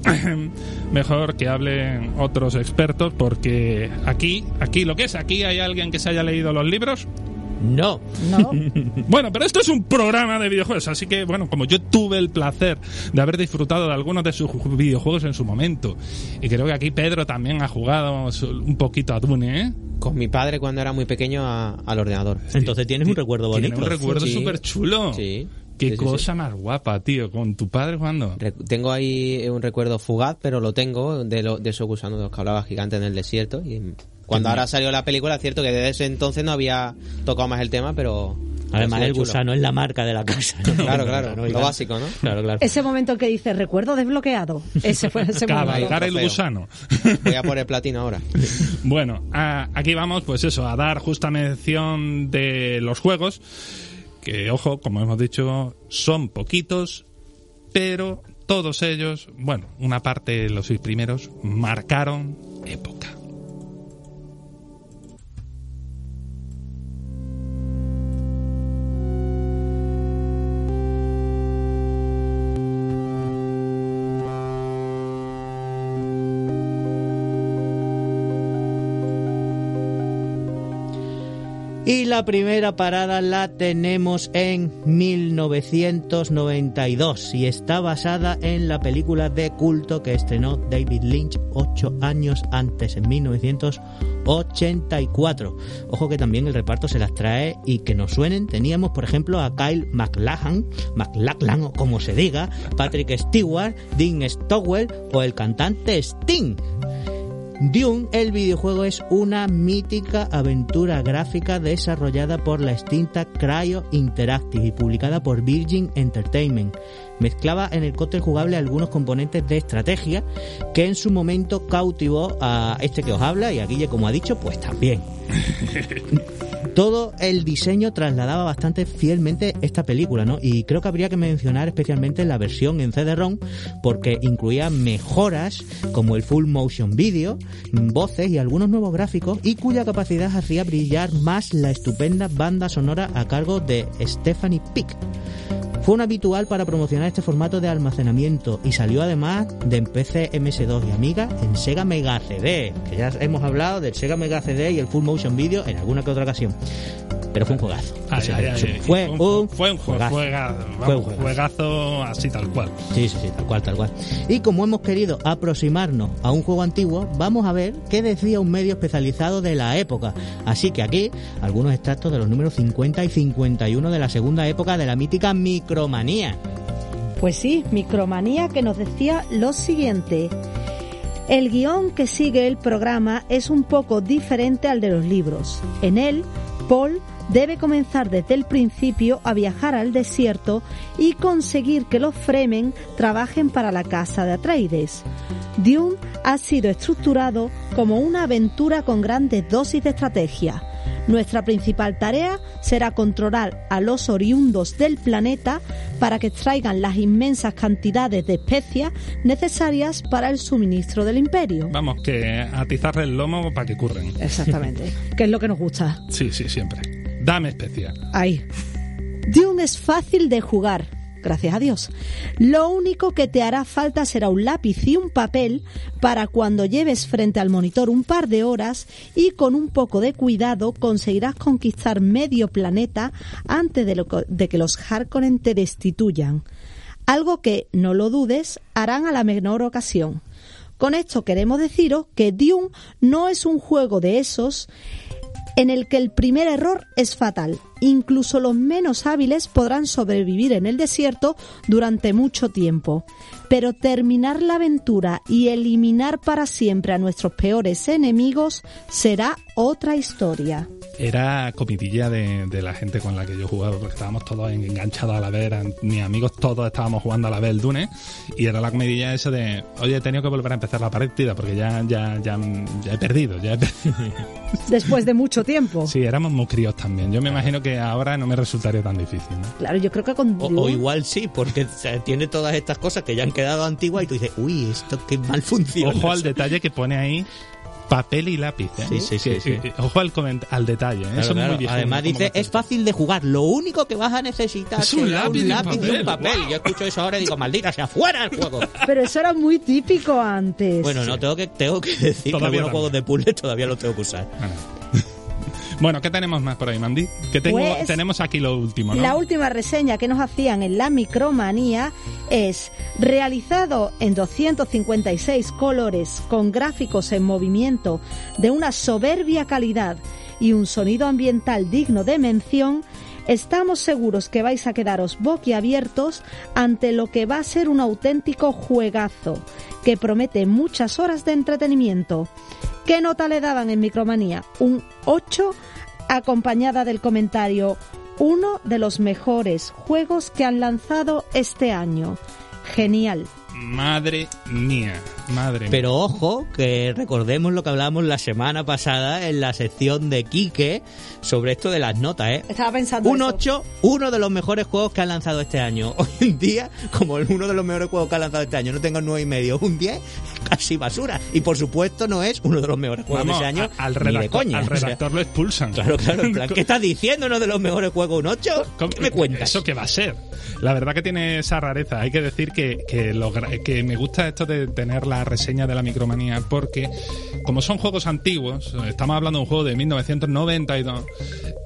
mejor que hablen otros expertos, porque aquí, aquí, lo que es, aquí hay alguien que se haya leído los libros. No. No. Bueno, pero esto es un programa de videojuegos, así que, bueno, como yo tuve el placer de haber disfrutado de algunos de sus ju- videojuegos en su momento, y creo que aquí Pedro también ha jugado un poquito a Dune, ¿eh? Con mi padre cuando era muy pequeño a- al ordenador. Entonces tienes un recuerdo Tiene bonito. un recuerdo Sí. súper chulo. Sí. Qué Sí, sí, sí. cosa más guapa, tío, con tu padre jugando. Re- Tengo ahí un recuerdo fugaz, pero lo tengo de, lo, de esos gusanos de los que hablaba gigante en el desierto. Y cuando ahora salió la película, es cierto que desde ese entonces no había tocado más el tema, pero. Además, el gusano es la marca de la casa. ¿no? Claro, claro, lo básico, ¿no? Claro, claro. Ese momento que dice recuerdo desbloqueado. Ese fue ese momento. Cabalgar el gusano. Voy a por el platino ahora. Bueno, a- aquí vamos, pues eso, a dar justa mención de los juegos, que, ojo, como hemos dicho, son poquitos, pero todos ellos, bueno, una parte, los seis primeros, marcaron época. Y la primera parada la tenemos en 1992 y está basada en la película de culto que estrenó David Lynch ocho años antes, en 1984. Ojo que también el reparto se las trae y que nos suenen. Teníamos, por ejemplo, a Kyle MacLachlan, MacLachlan o como se diga, Patrick Stewart, Dean Stowell o el cantante Sting. Dune, el videojuego, es una mítica aventura gráfica desarrollada por la extinta Cryo Interactive y publicada por Virgin Entertainment. Mezclaba en el cóctel jugable algunos componentes de estrategia que en su momento cautivó a este que os habla y a Guille, como ha dicho, pues también. Todo el diseño trasladaba bastante fielmente esta película, ¿no? Y creo que habría que mencionar especialmente la versión en CD-ROM porque incluía mejoras como el full motion video, voces y algunos nuevos gráficos y cuya capacidad hacía brillar más la estupenda banda sonora a cargo de Stephanie Peck. Fue un habitual para promocionar este formato de almacenamiento y salió además de en PC MS2 y Amiga en Sega Mega CD, que ya hemos hablado del Sega Mega CD y el Full Motion Video en alguna que otra ocasión. Pero fue un juegazo. Ay, O sea, ay, ay, fue, un, fue un juegazo. Fue un juegazo. juegazo así tal cual. Sí, sí, sí, tal cual, tal cual. Y como hemos querido aproximarnos a un juego antiguo, vamos a ver qué decía un medio especializado de la época. Así que aquí, algunos extractos de los números 50 y 51 de la segunda época de la mítica Micromanía. Pues sí, Micromanía que nos decía lo siguiente. El guion que sigue el programa es un poco diferente al de los libros. En él, Paul debe comenzar desde el principio a viajar al desierto y conseguir que los Fremen trabajen para la casa de Atreides. Dune ha sido estructurado como una aventura con grandes dosis de estrategia. Nuestra principal tarea será controlar a los oriundos del planeta para que extraigan las inmensas cantidades de especias necesarias para el suministro del imperio. Vamos, que atizarle el lomo para que curren. Exactamente, que es lo que nos gusta. Sí, sí, siempre. Dame especial. Ahí. Dune es fácil de jugar, gracias a Dios. Lo único que te hará falta será un lápiz y un papel para cuando lleves frente al monitor un par de horas y con un poco de cuidado conseguirás conquistar medio planeta antes de, lo de que los Harkonnen te destituyan. Algo que, no lo dudes, harán a la menor ocasión. Con esto queremos deciros que Dune no es un juego de esos en el que el primer error es fatal. Incluso los menos hábiles podrán sobrevivir en el desierto durante mucho tiempo. Pero terminar la aventura y eliminar para siempre a nuestros peores enemigos será otra historia. Era comidilla de, de la gente con la que yo jugaba, porque estábamos todos enganchados a la vez, eran mis amigos todos estábamos jugando a la vez el Dune, y era la comidilla esa de, oye, he tenido que volver a empezar la partida, porque ya, ya, ya, ya he perdido, ya he perdido. Después de mucho tiempo. Sí, éramos muy críos también. Yo me imagino que ahora no me resultaría tan difícil, ¿no? Claro, yo creo que con O, o igual sí, porque tiene todas estas cosas que ya han quedado antiguas y tú dices, uy, esto qué mal funciona. Ojo al detalle que pone ahí papel y lápiz, ¿eh? Sí, sí, sí, Que- sí. que- Ojo al, al detalle, ¿eh? Claro, Eso es claro. muy viejo. Además dice, es fácil de jugar, lo único que vas a necesitar Es un lápiz y un y papel. un papel. Yo escucho eso ahora y digo, maldita sea, fuera el juego. Pero eso era muy típico antes. Bueno, no, tengo que, tengo que decir que Todavía algunos no. juegos de puzzle todavía los tengo que usar. Bueno, ¿qué tenemos más por ahí, Mandy? Que tengo, Pues, tenemos aquí lo último, ¿no? La última reseña que nos hacían en la micromanía es realizado en 256 colores con gráficos en movimiento de una soberbia calidad y un sonido ambiental digno de mención. Estamos seguros que vais a quedaros boquiabiertos ante lo que va a ser un auténtico juegazo que promete muchas horas de entretenimiento. ¿Qué nota le daban en Micromanía? Un 8 acompañada del comentario uno de los mejores juegos que han lanzado este año. Genial. Madre mía, madre. Pero ojo, que recordemos lo que hablamos la semana pasada en la sección de Quique sobre esto de las notas, ¿eh? Estaba pensando Un eso. 8, uno de los mejores juegos que han lanzado este año. Hoy en día, como uno de los mejores juegos que han lanzado este año no tenga un 9 y medio, un 10, casi basura. Y por supuesto no es uno de los mejores juegos Vamos, de ese año a- al ni redactor, de coña. al O sea, redactor lo expulsan. claro, claro, en plan, ¿qué estás diciendo? ¿Uno de los mejores juegos un 8? ¿Cómo- ¿Qué me cuentas? ¿Eso qué va a ser? La verdad que tiene esa rareza. Hay que decir que, que, lo gra- que me gusta esto de tener la reseña de la micromanía porque, como son juegos antiguos, estamos hablando de un juego de 1992,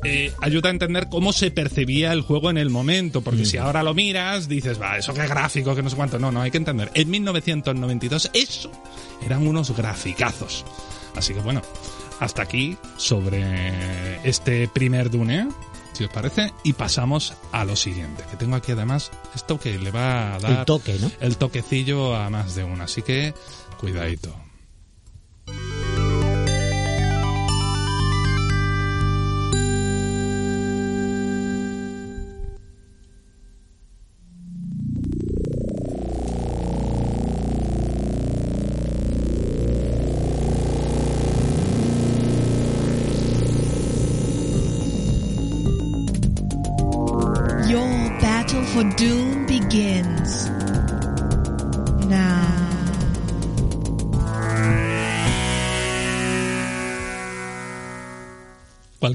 eh, ayuda a entender cómo se percibía el juego en el momento. Porque si ahora lo miras, dices, va, eso qué gráfico, que no sé cuánto. No, no, hay que entender. En 1992, eso eran unos graficazos. Así que bueno, hasta aquí sobre este primer Dune, si os parece, y pasamos a lo siguiente, que tengo aquí además esto que le va a dar El toque, ¿no? el toquecillo a más de uno, así que cuidadito.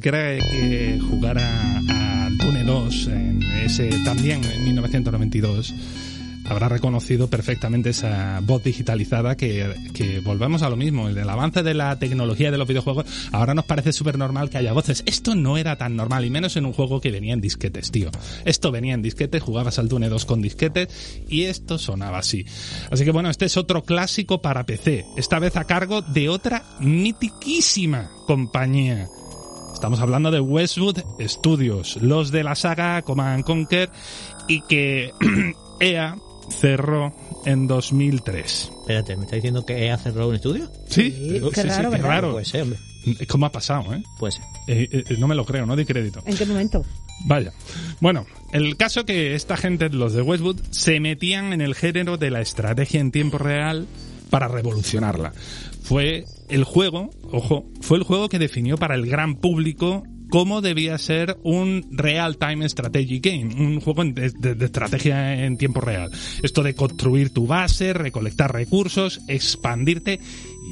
Cualquiera que jugara a Dune 2 en ese también en 1992 habrá reconocido perfectamente esa voz digitalizada que, que volvemos a lo mismo, el avance de la tecnología de los videojuegos, ahora nos parece súper normal que haya voces. Esto no era tan normal, y menos en un juego que venía en disquetes, tío. Esto venía en disquetes, jugabas al Dune 2 con disquetes, y esto sonaba así. Así que bueno, este es otro clásico para PC, esta vez a cargo de otra mitiquísima compañía. Estamos hablando de Westwood Studios, los de la saga Command and Conquer y que EA cerró en 2003. Espérate, ¿me está diciendo que EA cerró un estudio? Sí, Sí, qué raro, qué ¿verdad? raro. Pues sí, hombre. ¿Cómo ha pasado, eh? Pues Eh, eh, no me lo creo, no doy crédito. ¿En qué momento? Vaya. Bueno, el caso que esta gente, los de Westwood, se metían en el género de la estrategia en tiempo real para revolucionarla. Fue el juego, ojo, fue el juego que definió para el gran público cómo debía ser un real-time strategy game, un juego de estrategia en tiempo real. Esto de construir tu base, recolectar recursos, expandirte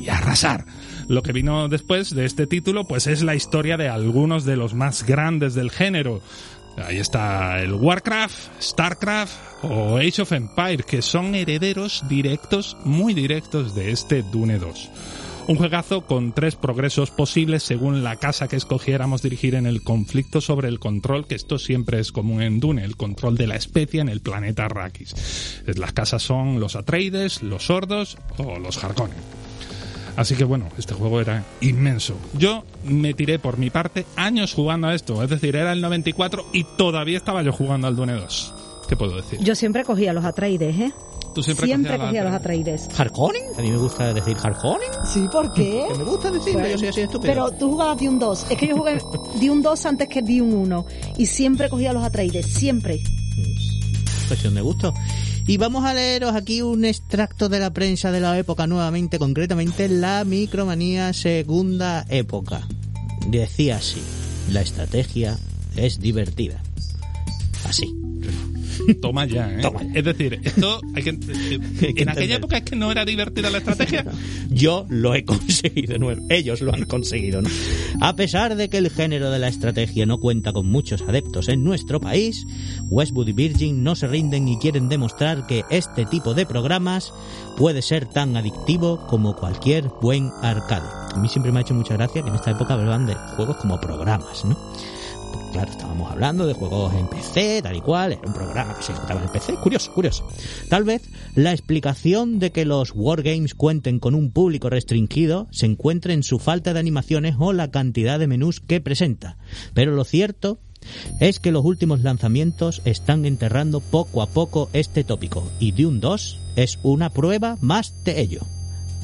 y arrasar. Lo que vino después de este título, pues es la historia de algunos de los más grandes del género. Ahí está el Warcraft, Starcraft o Age of Empires, que son herederos directos, muy directos de este Dune 2. Un juegazo con tres progresos posibles según la casa que escogiéramos dirigir en el conflicto sobre el control, que esto siempre es común en Dune, el control de la especie en el planeta Arrakis. Las casas son los Atreides, los Sordos o los Harkonnen. Así que bueno, este juego era inmenso. Yo me tiré por mi parte años jugando a esto, es decir, era el 94 y todavía estaba yo jugando al Dune 2. ¿Qué puedo decir? Yo siempre cogía los Atreides, ¿eh? Tú siempre, Siempre cogías cogía la- los Atreides. ¿Harkonnen? A mí me gusta decir Harkonnen. Sí, ¿por qué? Que me gusta decirlo, yo soy así estúpido. Pero tú jugabas de un 2. Es que yo jugué de un 2 antes que de un 1. Y siempre cogía los Atreides, siempre. cuestión de gusto. Y vamos a leeros aquí un extracto de la prensa de la época nuevamente, concretamente la micromanía segunda época. Decía así, la estrategia es divertida. Así. Toma ya, ¿eh? Toma ya. Es decir, esto hay que, eh, Hay que en aquella época es que no era divertida la estrategia. Yo lo he conseguido, no ellos lo han conseguido, ¿no? A pesar de que el género de la estrategia no cuenta con muchos adeptos en nuestro país, Westwood y Virgin no se rinden y quieren demostrar que este tipo de programas puede ser tan adictivo como cualquier buen arcade. A mí siempre me ha hecho mucha gracia que en esta época hablaban de juegos como programas, ¿no? Claro, estábamos hablando de juegos en PC, tal y cual, era un programa que se ejecutaba en PC, curioso, curioso. Tal vez la explicación de que los wargames cuenten con un público restringido se encuentre en su falta de animaciones o la cantidad de menús que presenta. Pero lo cierto es que los últimos lanzamientos están enterrando poco a poco este tópico y Dune 2 es una prueba más de ello.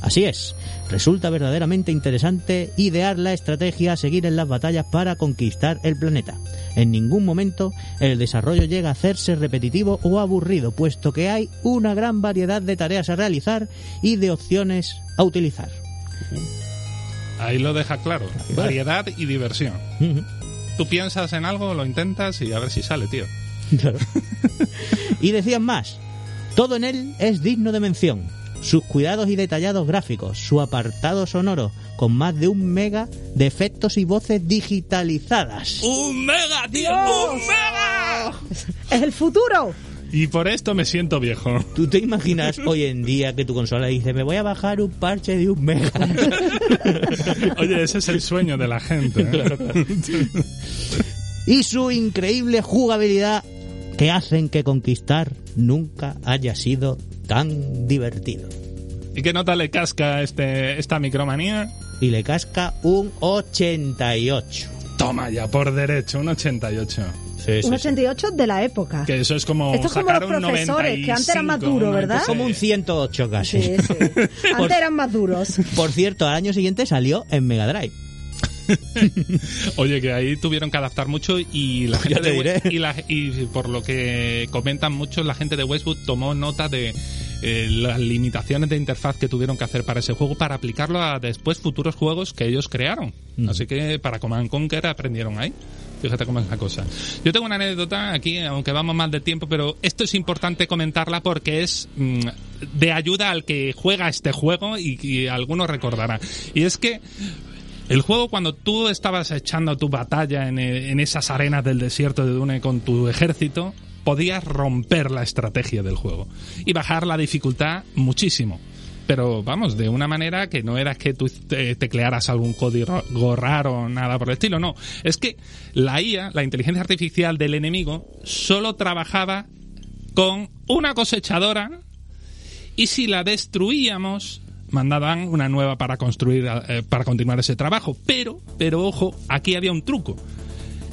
Así es, resulta verdaderamente interesante idear la estrategia a seguir en las batallas para conquistar el planeta. En ningún momento el desarrollo llega a hacerse repetitivo o aburrido, puesto que hay una gran variedad de tareas a realizar y de opciones a utilizar. Ahí lo deja claro. Variedad y diversión. Tú piensas en algo, lo intentas y a ver si sale, tío. Claro. y decían más, todo en él es digno de mención. Sus cuidados y detallados gráficos, su apartado sonoro, con más de un mega de efectos y voces digitalizadas. ¡Un mega, tío! ¡Un mega! ¡Es el futuro! Y por esto me siento viejo. ¿Tú te imaginas hoy en día que tu consola dice, me voy a bajar un parche de un mega? Oye, ese es el sueño de la gente. ¿eh? y su increíble jugabilidad que hacen que conquistar nunca haya sido tan divertido. ¿Y qué nota le casca este, esta micromanía? Y le casca un 88. Toma ya, por derecho, un 88. Sí, Un 88 de la época. Que eso es como Esto es como los un profesores, que antes eran más 95, duros, ¿verdad? un Como un 108 casi. Sí, sí. Antes eran más duros. Por cierto, al año siguiente salió en Mega Drive. Oye, que ahí tuvieron que adaptar mucho y la gente Ya te de diré. Y, la- y por lo que comentan muchos, la gente de Westwood tomó nota de eh, las limitaciones de interfaz que tuvieron que hacer para ese juego para aplicarlo a después futuros juegos que ellos crearon. Así que para Command Conquer aprendieron ahí. Fíjate cómo es la cosa. Yo tengo una anécdota aquí, aunque vamos mal de tiempo, pero esto es importante comentarla porque es mm, de ayuda al que juega este juego y, y alguno recordará. Y es que el juego, cuando tú estabas echando tu batalla en, eh, en esas arenas del desierto de Dune con tu ejército, podías romper la estrategia del juego y bajar la dificultad muchísimo. Pero vamos, de una manera que no era que tú te- teclearas algún código raro o nada por el estilo, no. Es que la IA, la inteligencia artificial del enemigo, solo trabajaba con una cosechadora y si la destruíamos mandaban una nueva para construir eh, para continuar ese trabajo pero pero ojo aquí había un truco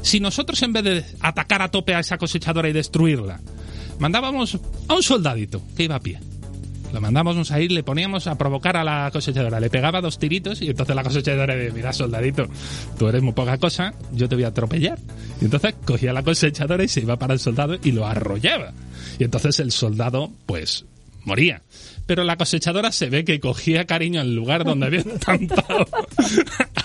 si nosotros en vez de atacar a tope a esa cosechadora y destruirla mandábamos a un soldadito que iba a pie Lo mandábamos ahí, le poníamos a provocar a la cosechadora. Le pegaba dos tiritos y entonces la cosechadora decía, mira, soldadito, tú eres muy poca cosa, yo te voy a atropellar. Y entonces cogía a la cosechadora y se iba para el soldado y lo arrollaba. Y entonces el soldado, pues, moría. Pero la cosechadora se ve que cogía cariño al lugar donde había estampado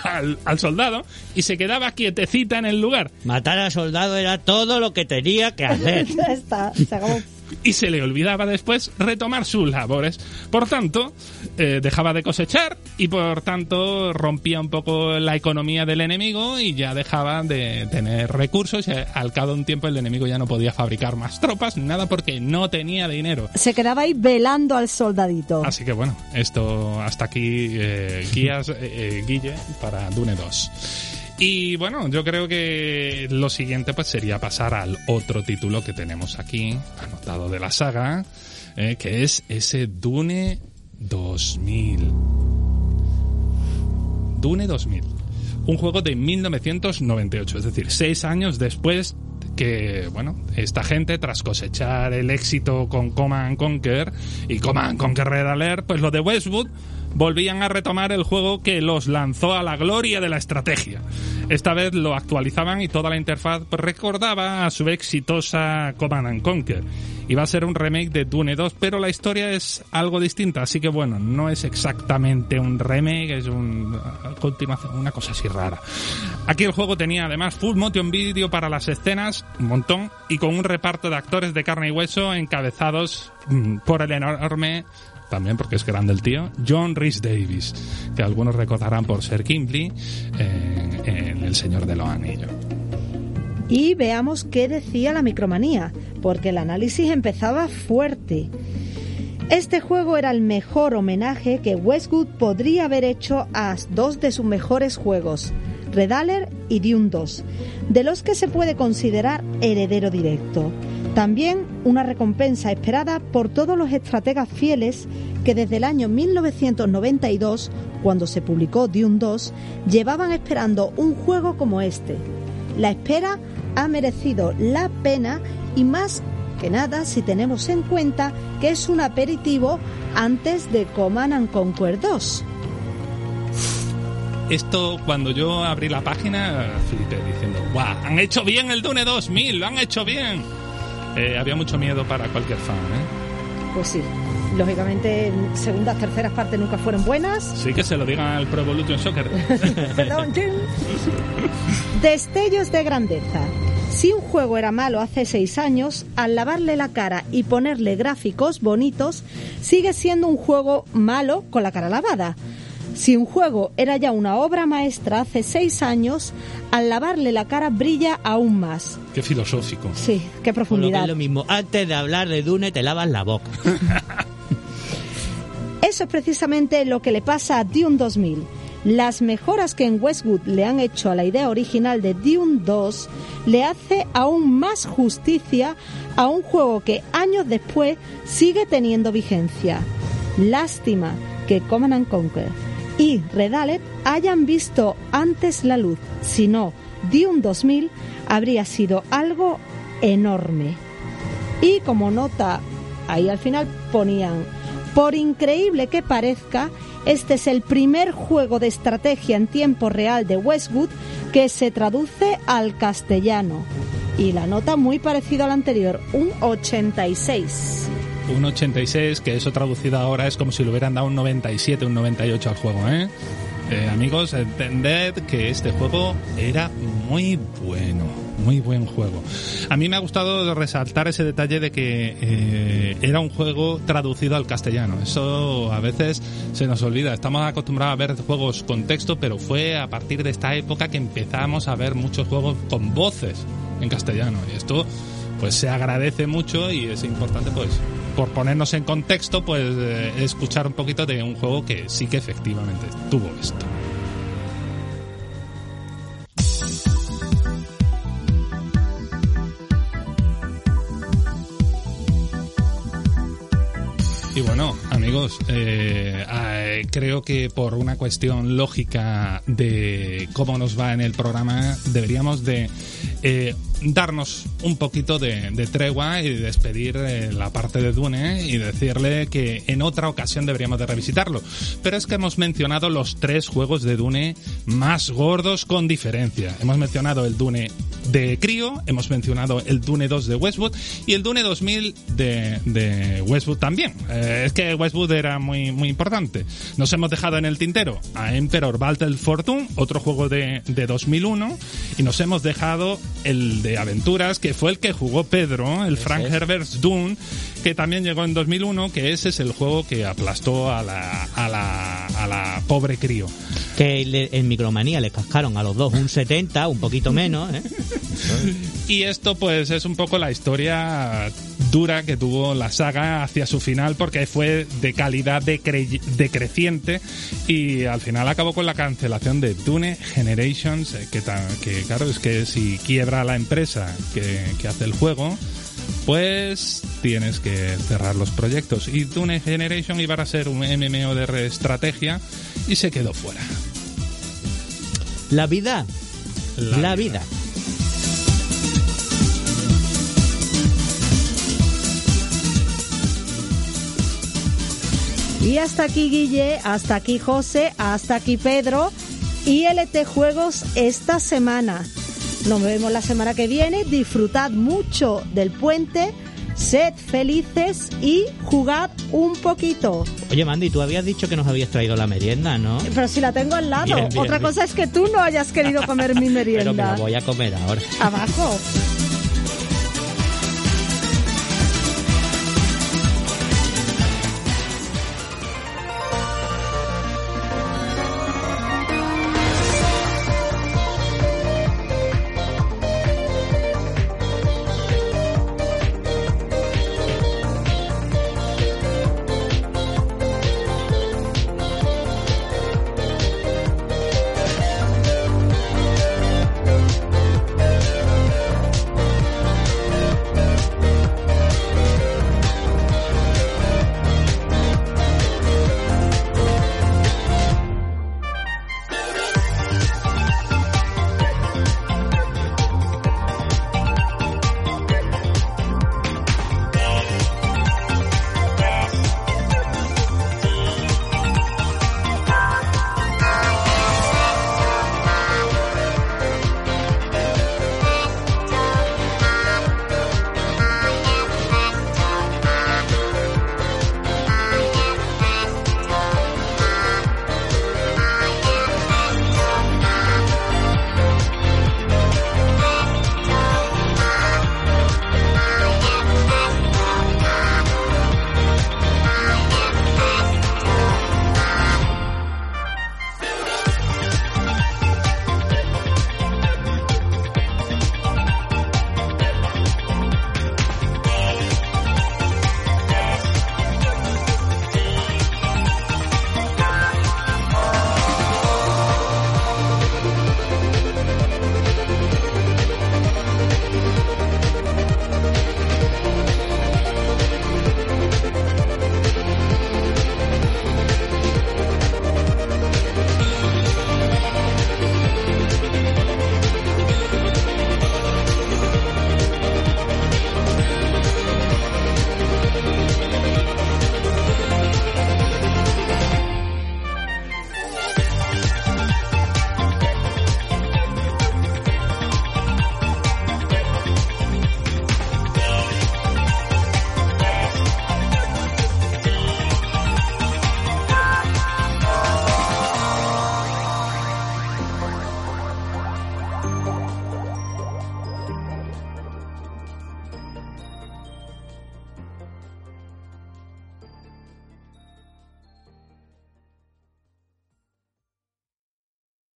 al, al soldado y se quedaba quietecita en el lugar. Matar al soldado era todo lo que tenía que hacer. Ya está, se acabó. Y se le olvidaba después retomar sus labores. Por tanto, eh, dejaba de cosechar y por tanto rompía un poco la economía del enemigo y ya dejaba de tener recursos y al cabo de un tiempo el enemigo ya no podía fabricar más tropas, ni nada porque no tenía dinero. Se quedaba ahí velando al soldadito. Así que bueno, esto hasta aquí eh, guías eh, eh, Guille para Dune 2. Y bueno, yo creo que lo siguiente pues sería pasar al otro título que tenemos aquí, anotado de la saga, eh, que es ese Dune 2000. Dune 2000. Un juego de 1998, es decir, seis años después que, bueno, esta gente, tras cosechar el éxito con Command Conquer y Command Conquer Red Alert, pues los de Westwood volvían a retomar el juego que los lanzó a la gloria de la estrategia. Esta vez lo actualizaban y toda la interfaz recordaba a su exitosa Command and Conquer. Iba a ser un remake de Dune 2, pero la historia es algo distinta, así que bueno, no es exactamente un remake, es un, continuación, una cosa así rara. Aquí el juego tenía además full motion video para las escenas, un montón, y con un reparto de actores de carne y hueso encabezados mm, por el enorme también porque es grande el tío, John Rhys Davis, que algunos recordarán por ser Gimli en, en El Señor de los Anillos. Y veamos qué decía la micromanía, porque el análisis empezaba fuerte. Este juego era el mejor homenaje que Westwood podría haber hecho a dos de sus mejores juegos, Red Alert y Dune 2, de los que se puede considerar heredero directo. También una recompensa esperada por todos los estrategas fieles que desde el año 1992, cuando se publicó Dune 2, llevaban esperando un juego como este. La espera ha merecido la pena y más que nada si tenemos en cuenta que es un aperitivo antes de Command and Conquer 2. Esto, cuando yo abrí la página, flipé diciendo, ¡guau! Han hecho bien el Dune 2000, lo han hecho bien. Eh, había mucho miedo para cualquier fan, ¿eh? Pues sí, lógicamente segundas, terceras partes nunca fueron buenas. Sí que se lo digan al Pro Evolution Soccer. Perdón, Jim. Destellos de grandeza. Si un juego era malo hace seis años, al lavarle la cara y ponerle gráficos bonitos, sigue siendo un juego malo con la cara lavada. Si un juego era ya una obra maestra hace seis años, al lavarle la cara brilla aún más. Qué filosófico. Sí, qué Por lo que profundidad. es lo mismo, antes de hablar de Dune te lavas la boca. Eso es precisamente lo que le pasa a Dune 2000. Las mejoras que en Westwood le han hecho a la idea original de Dune 2 le hace aún más justicia a un juego que años después sigue teniendo vigencia. Lástima que Command and Conquer y Red Alert hayan visto antes la luz, si no, Dune 2000 habría sido algo enorme. Y como nota, ahí al final ponían, por increíble que parezca, este es el primer juego de estrategia en tiempo real de Westwood que se traduce al castellano. Y la nota muy parecida a la anterior, un 86. Un 86, que eso traducido ahora es como si le hubieran dado un 97, un 98 al juego, ¿eh? Eh, amigos, entended que este juego era muy bueno, muy buen juego. A mí me ha gustado resaltar ese detalle de que eh, era un juego traducido al castellano. Eso a veces se nos olvida. Estamos acostumbrados a ver juegos con texto, pero fue a partir de esta época que empezamos a ver muchos juegos con voces en castellano. Y esto pues se agradece mucho y es importante pues por ponernos en contexto pues eh, escuchar un poquito de un juego que sí que efectivamente tuvo esto. Y bueno, amigos, eh, eh, creo que por una cuestión lógica de cómo nos va en el programa, deberíamos de darnos un poquito de, tregua y despedir eh, la parte de Dune y decirle que en otra ocasión deberíamos de revisitarlo. Pero es que hemos mencionado los tres juegos de Dune más gordos con diferencia. Hemos mencionado el Dune de Crío, hemos mencionado el Dune 2 de Westwood y el Dune 2000 de, de Westwood también. Eh, es que Westwood era muy, muy importante. Nos hemos dejado en el tintero a Emperor Battle Fortune, otro juego de, de 2001, y nos hemos dejado el de aventuras, que fue el que jugó Pedro, el Frank es. Herbert's Dune, que también llegó en 2001, que ese es el juego que aplastó a la, a la, a la pobre Crío. Que le- en Micromanía le cascaron a los dos un 70, un poquito menos, ¿eh? Y esto pues es un poco la historia dura que tuvo la saga hacia su final porque fue de calidad decre- decreciente y al final acabó con la cancelación de Dune Generations eh, que, que claro es que si quiebra la empresa que, que hace el juego pues tienes que cerrar los proyectos y Dune Generation iba a ser un MMO de estrategia y se quedó fuera. La vida. La, vida. Y hasta aquí Guille, hasta aquí José, hasta aquí Pedro. ILT Juegos esta semana. Nos vemos la semana que viene. Disfrutad mucho del puente. Sed felices y jugad un poquito. Oye, Mandy, tú habías dicho que nos habías traído la merienda, ¿no? Pero si la tengo al lado. Bien, bien, Otra bien. cosa es que tú no hayas querido comer mi Pero me la merienda. voy a comer ahora. Abajo.